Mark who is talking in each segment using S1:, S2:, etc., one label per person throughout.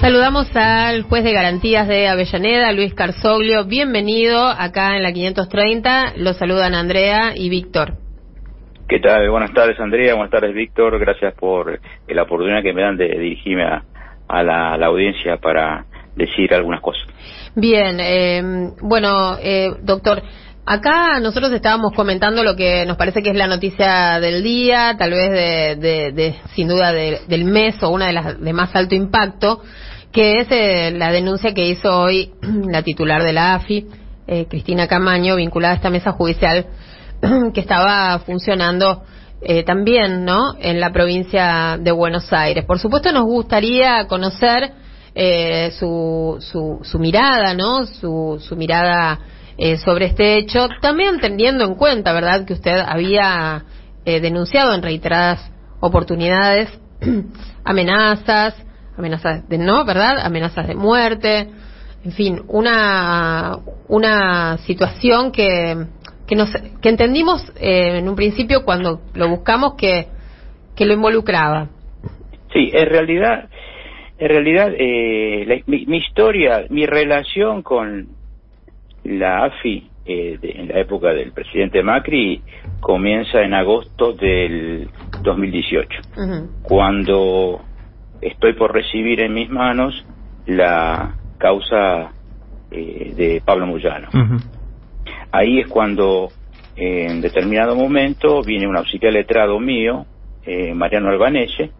S1: Saludamos al juez de garantías de Avellaneda, Luis Carzoglio. Bienvenido acá en la 530. Los saludan Andrea y Víctor.
S2: ¿Qué tal? Buenas tardes, Andrea. Buenas tardes, Víctor. Gracias por la oportunidad que me dan de dirigirme a, la, audiencia para decir algunas cosas.
S1: Bien, eh, bueno, eh, doctor, acá nosotros estábamos comentando lo que nos parece que es la noticia del día, tal vez de, sin duda del mes o una de las de más alto impacto, que es eh, la denuncia que hizo hoy la titular de la AFI, eh, Cristina Camaño, vinculada a esta mesa judicial que estaba funcionando eh, también, ¿no? En la provincia de Buenos Aires. Por supuesto, nos gustaría conocer su, su, su, mirada, ¿no? Su, su mirada sobre este hecho, también teniendo en cuenta, ¿verdad?, que usted había denunciado en reiteradas oportunidades amenazas, amenazas de no, ¿verdad? Amenazas de muerte, en fin, una, una situación que, que, nos, que entendimos eh, en un principio cuando lo buscamos que, que lo involucraba.
S2: Sí, en realidad, en realidad eh, mi, historia, mi relación con la AFI eh, en la época del presidente Macri comienza en agosto del 2018, cuando estoy por recibir en mis manos la causa eh, de Pablo Muyano. Ahí es cuando en determinado momento viene un auxiliar letrado mío, eh, Mariano Albanese,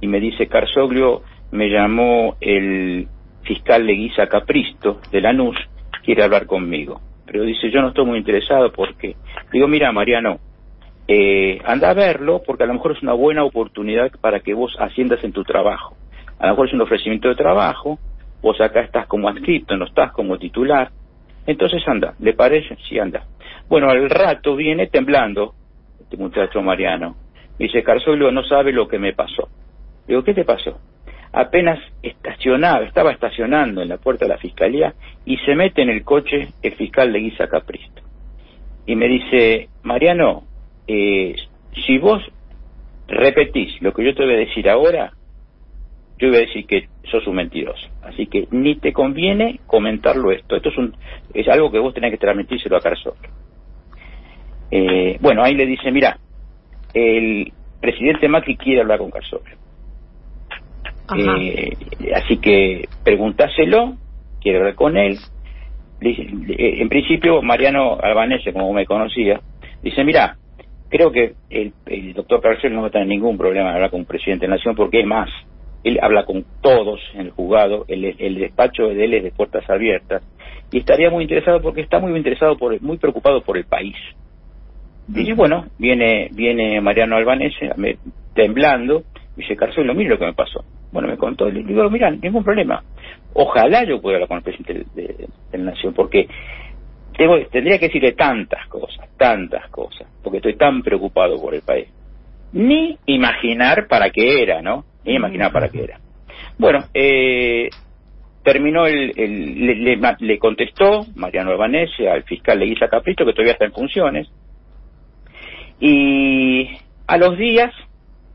S2: y me dice, Carsoglio, me llamó el fiscal Leguiza Capristo de Lanús, quiere hablar conmigo. Pero dice, yo no estoy muy interesado porque, digo, mira, Mariano, eh, anda a verlo porque a lo mejor es una buena oportunidad para que vos asciendas en tu trabajo. A lo mejor es un ofrecimiento de trabajo, vos acá estás como adscrito, no estás como titular. Entonces anda, ¿le parece? Sí, anda. Bueno, al rato viene temblando este muchacho Mariano. dice, Carzolo no sabe lo que me pasó. Digo, ¿qué te pasó? Apenas estacionaba, estaba estacionando en la puerta de la fiscalía y se mete en el coche el fiscal de Guisa Capristo. Y me dice, Mariano, eh, si vos repetís lo que yo te voy a decir ahora, yo voy a decir que sos un mentiroso. Así que ni te conviene comentarlo esto. Esto es, un, es algo que vos tenés que transmitírselo a Carzón. Eh, bueno, ahí le dice, mira, el presidente Macri quiere hablar con Carzón. Eh, así que preguntáselo, quiere hablar con él. En principio, Mariano Albanese, como me conocía, dice, mira, creo que el, doctor Carcel no va a tener ningún problema en hablar con un presidente de la nación porque es más, él habla con todos en el juzgado, el, el despacho de él es de puertas abiertas y estaría muy interesado porque está muy interesado, por, muy preocupado por el país. Y bueno, viene viene Mariano Albanese temblando y dice, Carcelo, mire lo que me pasó. Bueno, me contó, le digo, mira, ningún problema. Ojalá yo pueda hablar con el presidente de, de la Nación, porque tendría que decirle tantas cosas, tantas cosas, porque estoy tan preocupado por el país. Ni imaginar para qué era, ¿no? Ni imaginar para qué era. Bueno, eh, terminó el, le, contestó Mariano Albanese al fiscal Leguiza Capristo, que todavía está en funciones, y a los días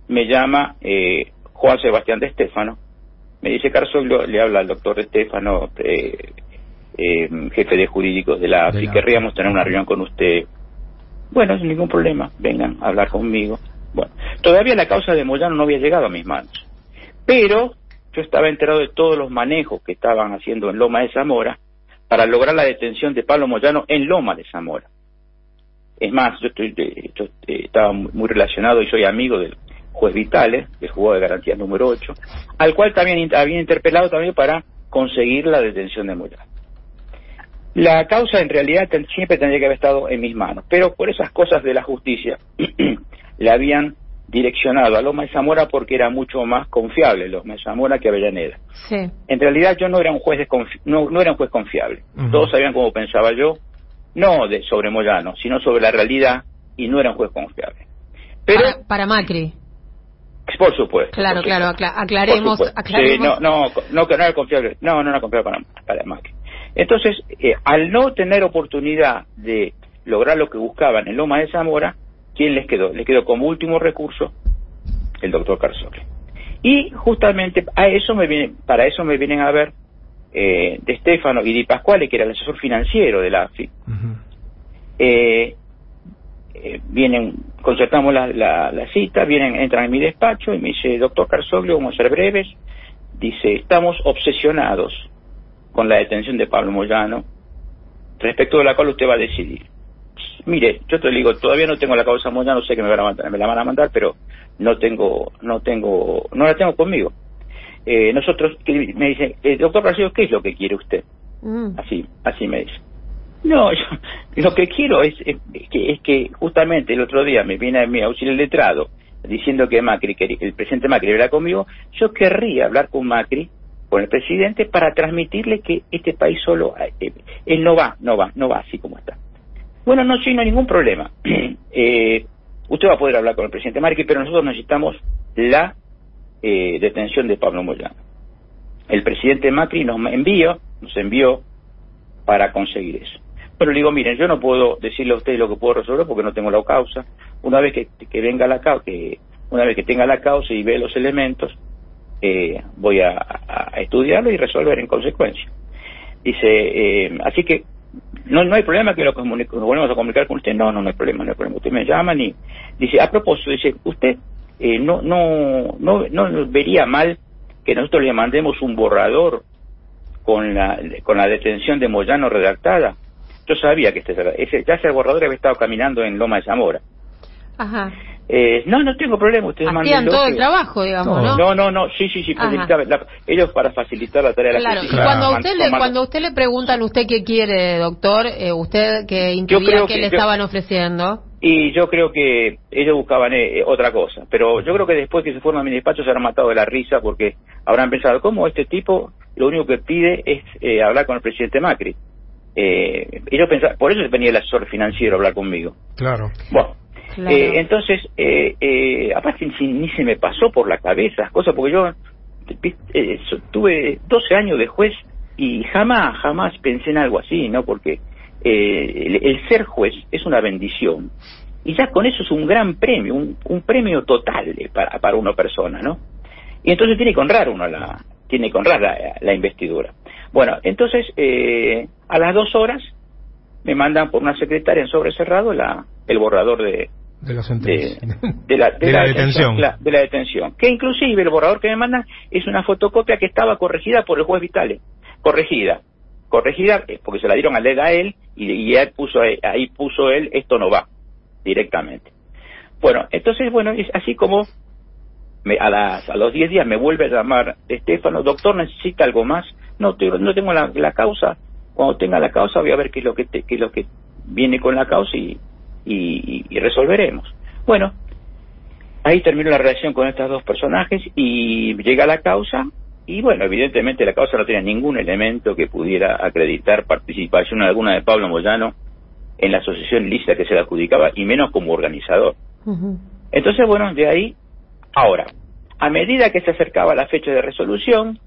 S2: me llama eh, Juan Sebastián de Estéfano, me dice Carlos, le habla al doctor de Estéfano, eh, eh, jefe de jurídicos de la AFI, querríamos tener una reunión con usted. Bueno, sin ningún problema, vengan a hablar conmigo. Bueno, todavía la causa de Moyano no había llegado a mis manos, pero yo estaba enterado de todos los manejos que estaban haciendo en Loma de Zamora para lograr la detención de Pablo Moyano en Loma de Zamora. Es más, yo, estoy, yo eh, estaba muy relacionado y soy amigo del juez Vitales, el juzgado de garantía número 8, al cual también había interpelado también para conseguir la detención de Moyano. La causa en realidad siempre tendría que haber estado en mis manos, pero por esas cosas de la justicia la habían direccionado a Loma de Zamora porque era mucho más confiable Loma de Zamora que Avellaneda. Sí. En realidad yo no era un juez no, no, era un juez confiable. Todos sabían cómo pensaba yo, no de sobre Moyano, sino sobre la realidad y no era un juez confiable.
S1: Pero para, Macri.
S2: Por supuesto.
S1: Claro, claro, aclaremos,
S2: aclaremos. no, no, era confiable. No, no era confiable para, para Macri. Entonces, eh, al no tener oportunidad de lograr lo que buscaban en Loma de Zamora, ¿quién les quedó? Les quedó como último recurso el doctor Carzole. Y justamente a eso me viene, para eso me vienen a ver eh, de Stefano y Di Pasquale, que era el asesor financiero de la AFI. eh, eh, vienen, concertamos la, la, la, cita, vienen, entran en mi despacho y me dice, doctor Carsoglio, vamos a ser breves, dice, estamos obsesionados con la detención de Pablo Moyano, respecto de la cual usted va a decidir. Mire, yo te digo, todavía no tengo la causa Moyano, sé que me, van a mandar, me la van a mandar, pero no tengo, no tengo, no la tengo conmigo. Eh, nosotros, me dice, eh, doctor Carsoglio, ¿qué es lo que quiere usted? Mm. Así, así me dice. No, yo, lo que quiero es, es, que, es que justamente el otro día me viene mi auxiliar letrado diciendo que Macri, que el presidente Macri habla conmigo, yo querría hablar con Macri, con el presidente, para transmitirle que este país solo, eh, él no va, no va, no va así como está. Bueno, no, sí, no hay ningún problema. eh, usted va a poder hablar con el presidente Macri, pero nosotros necesitamos la eh, detención de Pablo Moyano. El presidente Macri nos envió, nos envió para conseguir eso. Pero le digo, miren, yo no puedo decirle a ustedes lo que puedo resolver porque no tengo la causa. Una vez que, que venga la causa, que una vez que tenga la causa y ve los elementos, eh, voy a, estudiarlo y resolver en consecuencia. Dice, eh, así que no, no hay problema que lo nos volvemos a comunicar con usted. No, no, no hay problema, no hay problema. Usted me llama y dice, a propósito, dice, usted eh, no, no, no, no vería mal que nosotros le mandemos un borrador con la, con la detención de Moyano redactada yo sabía que este, ese, ya ese borrador había estado caminando en Loma de Zamora.
S1: Ajá.
S2: Eh, no, no tengo problema. Ustedes
S1: Hacían todo el trabajo, digamos, ¿no?
S2: No, no, no, sí, sí, sí. La, ellos para facilitar la tarea
S1: claro.
S2: de
S1: la Claro, cuando, usted le, cuando usted le preguntan, ¿usted qué quiere, doctor? Eh, ¿Usted que intuía que, que, le estaban ofreciendo?
S2: Y yo creo que ellos buscaban eh, otra cosa. Pero yo creo que después que se fueron a mi despacho se habrán matado de la risa porque habrán pensado, ¿cómo este tipo lo único que pide es eh, hablar con el presidente Macri? Eh, ellos pensaban, por eso venía el asesor financiero a hablar conmigo.
S3: Claro.
S2: Bueno, Eh, entonces, eh, eh, aparte ni, se me pasó por la cabeza las cosas, porque yo eh, tuve 12 años de juez y jamás, jamás pensé en algo así, ¿no? Porque eh, el, el, ser juez es una bendición. Y ya con eso es un gran premio, un, un premio total para, para una persona, ¿no? Y entonces tiene que honrar uno la, tiene que honrar la, la investidura. Bueno, entonces eh, a las dos horas me mandan por una secretaria en sobre cerrado la, el borrador de,
S3: de la,
S2: de, de, la, de, la, detención, la, de la detención. Que inclusive el borrador que me mandan es una fotocopia que estaba corregida por el juez Vitale. Corregida. Corregida eh, porque se la dieron a leer a él y, y él puso, ahí puso él, esto no va, directamente. Bueno, entonces, bueno, es así como me, a, las, a los 10 días me vuelve a llamar Estefano, doctor, ¿necesita algo más? No, no tengo la, la, causa. Cuando tenga la causa voy a ver qué es lo que, te, qué es lo que viene con la causa y, y, y, resolveremos. Bueno, ahí termino la relación con estos dos personajes y llega la causa y bueno, evidentemente la causa no tenía ningún elemento que pudiera acreditar participación alguna de Pablo Moyano en la asociación lista que se le adjudicaba y menos como organizador. Uh -huh. Entonces, bueno, de ahí Ahora, a medida que se acercaba la fecha de resolución,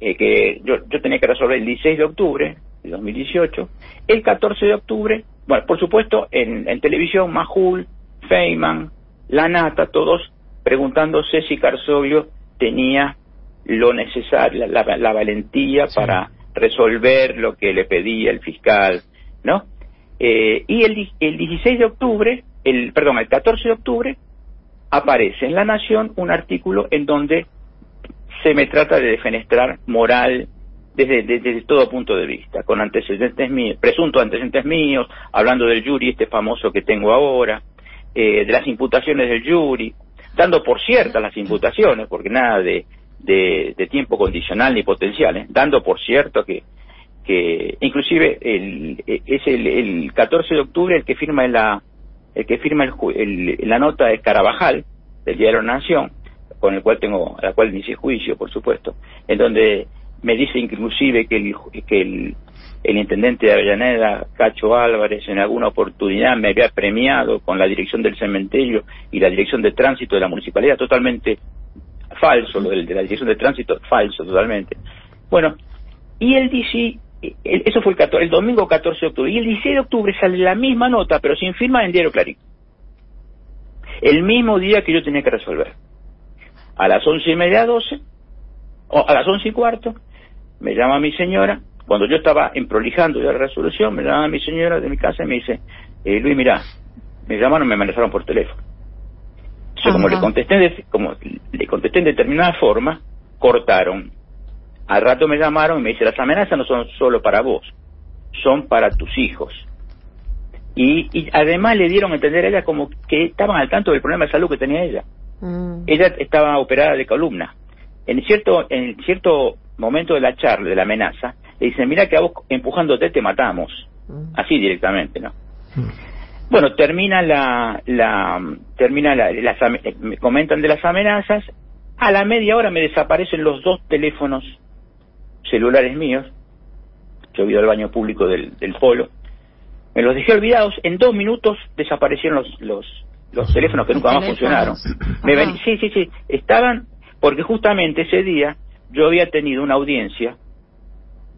S2: eh, que yo, yo, tenía que resolver el 16 de octubre de 2018, el 14 de octubre, bueno, por supuesto, en, en televisión, Majul, Feynman, La Nata, todos preguntándose si Carsoglio tenía lo necesario, la, la, la valentía sí. para resolver lo que le pedía el fiscal, ¿no? Eh, y el, el 16 de octubre, el, perdón, el 14 de octubre, aparece en La Nación un artículo en donde se me trata de defenestrar moral desde, desde, todo punto de vista, con antecedentes míos, presuntos antecedentes míos, hablando del jury este famoso que tengo ahora, eh, de las imputaciones del jury, dando por ciertas las imputaciones, porque nada de, de, tiempo condicional ni potencial, ¿eh? dando por cierto que, que inclusive el, es el, el 14 de octubre el que firma la el que firma el, el, la nota de Carabajal, del Diario Nación, con el cual tengo, la cual inicié juicio, por supuesto, en donde me dice inclusive que el, que el, el intendente de Avellaneda, Cacho Álvarez, en alguna oportunidad me había premiado con la dirección del cementerio y la dirección de tránsito de la municipalidad, totalmente falso, lo de, de la dirección de tránsito, falso totalmente. Bueno, y él dice, eso fue el, 14, el domingo 14 de octubre, y el 16 de octubre sale la misma nota, pero sin firma en Diario Clarín. El mismo día que yo tenía que resolver. A las once y media, doce, o a las once y cuarto, me llama mi señora, cuando yo estaba emprolijando ya la resolución, me llama mi señora de mi casa y me dice, eh, Luis, mira, me llamaron, me amenazaron por teléfono. Yo como le contesté, de, como le contesté en determinada forma, cortaron. Al rato me llamaron y me dice, las amenazas no son solo para vos, son para tus hijos. Y, y además le dieron a entender a ella como que estaban al tanto del problema de salud que tenía ella. Mm. Ella estaba operada de columna. En cierto, en cierto momento de la charla, de la amenaza, le dicen, mira que a vos empujándote te matamos. Mm. Así directamente, ¿no? Mm. Bueno, termina la, la termina la, las, me comentan de las amenazas. A la media hora me desaparecen los dos teléfonos celulares míos. Yo he ido al baño público del, del polo me los dejé olvidados, en dos minutos desaparecieron los, los, los teléfonos que nunca más funcionaron. Me sí, sí, sí, estaban, porque justamente ese día yo había tenido una audiencia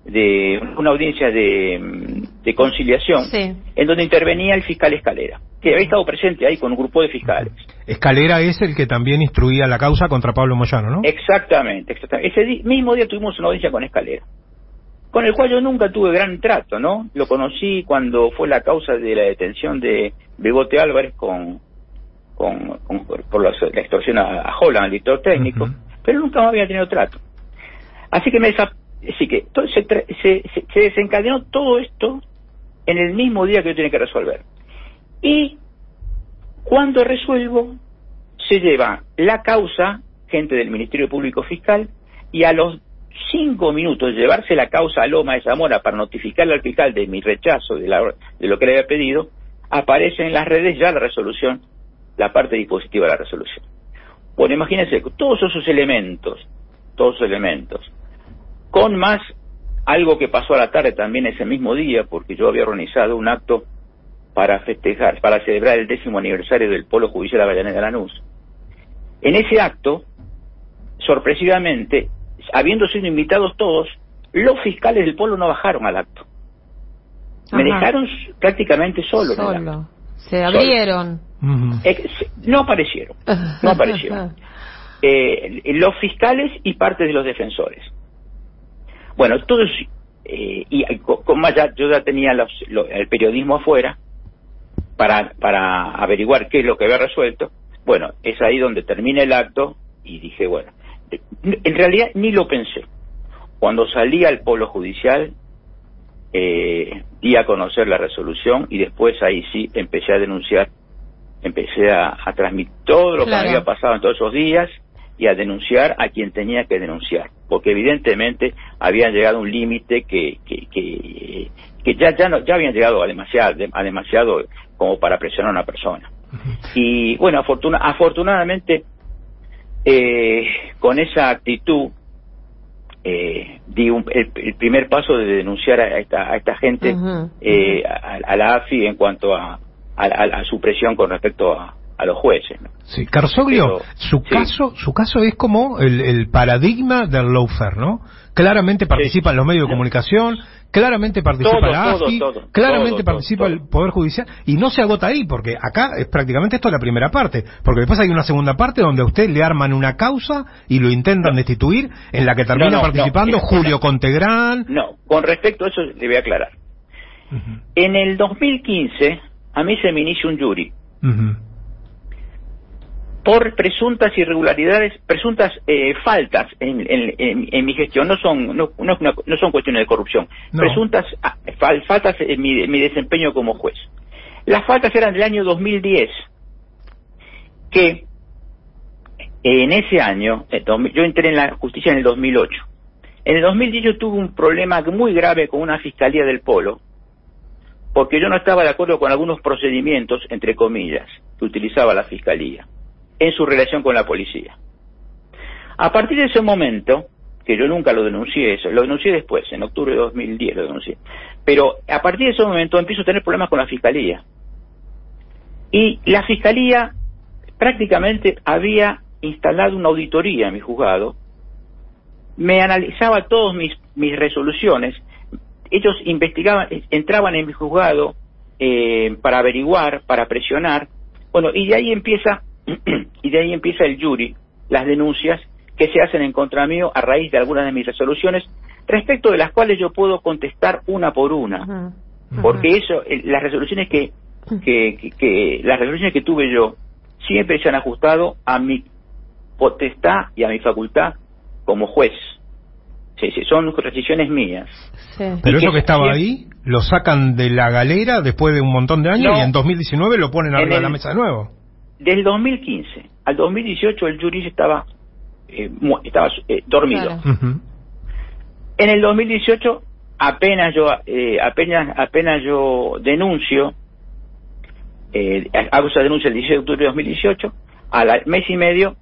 S2: de una audiencia de, de conciliación en donde intervenía el fiscal Escalera, que había estado presente ahí con un grupo de fiscales.
S3: Escalera es el que también instruía la causa contra Pablo Moyano, ¿no?
S2: Exactamente, exactamente. Ese mismo día tuvimos una audiencia con Escalera con el cual yo nunca tuve gran trato, ¿no? Lo conocí cuando fue la causa de la detención de Bebote Álvarez con, con, por la, extorsión a, Holland, al director técnico, pero nunca me había tenido trato. Así que me se, se, desencadenó todo esto en el mismo día que yo tenía que resolver. Y cuando resuelvo, se lleva la causa, gente del Ministerio Público Fiscal, y a los cinco minutos de llevarse la causa a Loma de Zamora para notificarle al fiscal de mi rechazo de, de lo que le había pedido, aparece en las redes ya la resolución, la parte dispositiva de la resolución. Bueno, imagínense, todos esos elementos, todos esos elementos, con más algo que pasó a la tarde también ese mismo día, porque yo había organizado un acto para festejar, para celebrar el décimo aniversario del Polo Judicial de Avellaneda Lanús. En ese acto, sorpresivamente, habiendo sido invitados todos, los fiscales del pueblo no bajaron al acto. Me dejaron prácticamente solo.
S1: Solo. Se abrieron.
S2: no aparecieron. No aparecieron. Eh, los fiscales y parte de los defensores. Bueno, todos, eh, y con más ya, yo ya tenía el periodismo afuera para, para averiguar qué es lo que había resuelto. Bueno, es ahí donde termina el acto y dije, bueno, en realidad ni lo pensé. Cuando salí al polo judicial, eh, di a conocer la resolución y después ahí sí empecé a denunciar, empecé a, transmitir todo lo que había pasado en todos esos días y a denunciar a quien tenía que denunciar, porque evidentemente habían llegado a un límite que, que, que, ya, ya, no, ya habían llegado a demasiado, a demasiado como para presionar a una persona. Y bueno, afortunadamente eh, con esa actitud eh, di el, primer paso de denunciar a esta, a esta gente eh, a, la AFI en cuanto a, a, su presión con respecto a, los jueces.
S3: Sí, Carsoglio, su caso, su caso es como el, el paradigma del lawfare, ¿no? Claramente participan los medios de comunicación, claramente participa la AFI, claramente participa el Poder Judicial, y no se agota ahí, porque acá es prácticamente esto la primera parte, porque después hay una segunda parte donde a usted le arman una causa y lo intentan destituir, en la que termina participando Julio Contegrán.
S2: No, con respecto a eso le voy a aclarar. En el 2015, a mí se me inicia un jury por presuntas irregularidades, presuntas eh, faltas en, en, mi gestión, no son no, no, son cuestiones de corrupción, presuntas ah, faltas en mi, mi, desempeño como juez. Las faltas eran del año 2010, que en ese año, yo entré en la justicia en el 2008. En el 2010 yo tuve un problema muy grave con una fiscalía del Polo, porque yo no estaba de acuerdo con algunos procedimientos, entre comillas, que utilizaba la fiscalía en su relación con la policía. A partir de ese momento, que yo nunca lo denuncié eso, lo denuncié después, en octubre de 2010 lo denuncié, pero a partir de ese momento empiezo a tener problemas con la fiscalía. Y la fiscalía prácticamente había instalado una auditoría en mi juzgado, me analizaba todas mis, resoluciones, ellos investigaban, entraban en mi juzgado eh, para averiguar, para presionar, bueno, y de ahí empieza y de ahí empieza el jury las denuncias que se hacen en contra mío a raíz de algunas de mis resoluciones, respecto de las cuales yo puedo contestar una por una. Porque eso, las resoluciones que, que, que, las resoluciones que tuve yo siempre se han ajustado a mi potestad y a mi facultad como juez. Sí, sí, son decisiones mías.
S3: Pero eso que estaba ahí, lo sacan de la galera después de un montón de años y en 2019 lo ponen arriba de la mesa de nuevo.
S2: Del 2015 al 2018 el jury estaba, eh, estaba eh, dormido. En el 2018 apenas yo eh, apenas apenas yo denuncio eh, hago esa denuncia el 16 de octubre de 2018 al mes y medio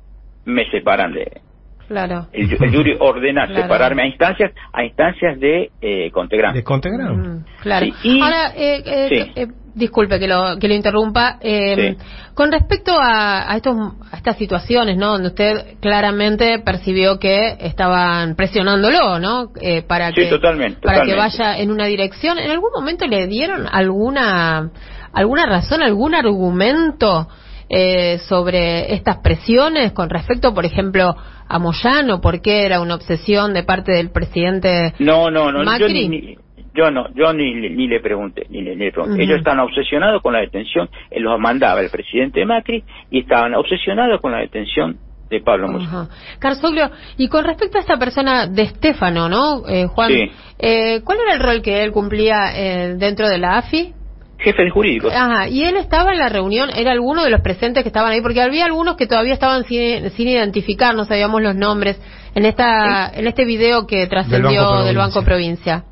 S2: me separan de
S1: Claro.
S2: El, jury ordena separarme a instancias a instancias de eh, Contegrán.
S3: De Contegrán.
S1: Mm, claro. Ahora, eh, eh, eh, disculpe que lo, que lo interrumpa. Eh, Con respecto a, a, estos, a estas situaciones, ¿no? Donde usted claramente percibió que estaban presionándolo, ¿no? Eh, para que,
S2: totalmente,
S1: para que vaya en una dirección. ¿En algún momento le dieron alguna, alguna razón, algún argumento? eh, sobre estas presiones con respecto, por ejemplo, a Moyano? ¿Por qué era una obsesión de parte del presidente
S2: No, no, no, Yo, ni, yo no, yo ni, ni le pregunté, ni le, pregunté. Ellos estaban obsesionados con la detención, él los mandaba el presidente Macri y estaban obsesionados con la detención de Pablo Moyano.
S1: Carsoglio, y con respecto a esta persona de Estefano, ¿no, eh, Juan? Eh, ¿Cuál era el rol que él cumplía eh, dentro de la AFI?
S2: jefe de jurídico.
S1: Ajá, y él estaba en la reunión, era alguno de los presentes que estaban ahí, porque había algunos que todavía estaban sin, sin identificar, no sabíamos los nombres, en esta en este video que trascendió del Banco Provincia.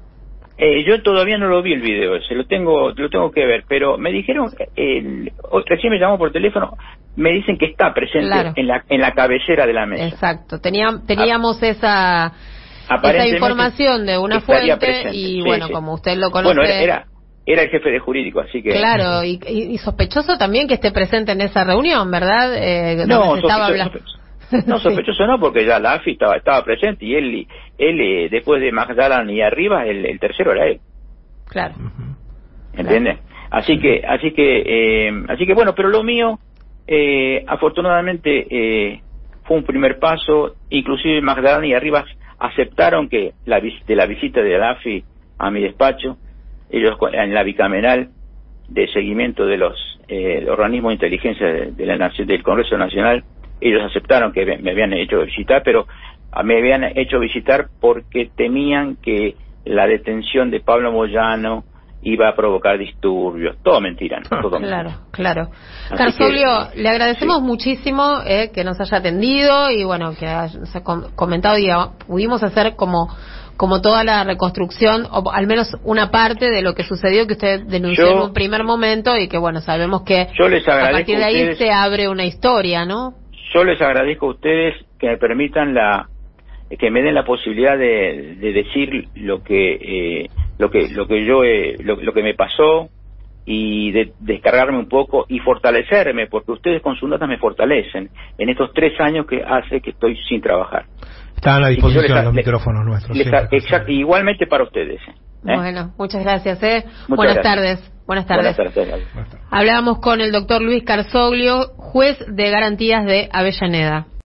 S2: Eh, yo todavía no lo vi el video, se lo tengo lo tengo que ver, pero me dijeron, el, recién me llamó por teléfono, me dicen que está presente en la en la cabecera de la mesa.
S1: Exacto, teníamos teníamos esa esa información de una fuente y bueno, como usted lo conoce.
S2: Bueno, era era el jefe de jurídico, así que...
S1: Claro, y, sospechoso también que esté presente en esa reunión, ¿verdad?
S2: Eh, no, sospechoso, no, sospechoso no, porque ya la AFI estaba, estaba presente y él, él eh, después de Magdalena y arriba, el, tercero era él.
S1: Claro.
S2: ¿Entiendes? Así que, así que, eh, así que bueno, pero lo mío, eh, afortunadamente, eh, fue un primer paso, inclusive Magdalena y arriba aceptaron que la, de la visita de la AFI a mi despacho, ellos en la bicameral de seguimiento de los eh, organismos de inteligencia de, la nación del Congreso Nacional ellos aceptaron que me habían hecho visitar pero me habían hecho visitar porque temían que la detención de Pablo Moyano iba a provocar disturbios. Todo mentira, Todo
S1: claro, claro. Carsolio, le agradecemos muchísimo eh, que nos haya atendido y bueno, que nos ha comentado y pudimos hacer como como toda la reconstrucción, o al menos una parte de lo que sucedió que usted denunció en un primer momento y que, bueno, sabemos que a partir de ahí se abre una historia, ¿no?
S2: Yo les agradezco a ustedes que me permitan la que me den la posibilidad de, decir lo que eh, lo que lo que yo eh, lo, que me pasó y de descargarme un poco y fortalecerme porque ustedes con sus notas me fortalecen en estos tres años que hace que estoy sin trabajar
S3: están a disposición los micrófonos nuestros.
S2: exacto, igualmente para ustedes. ¿eh?
S1: Bueno, muchas gracias. ¿eh? Buenas tardes. Buenas tardes. Buenas tardes. Hablábamos con el doctor Luis Carzoglio, juez de garantías de Avellaneda.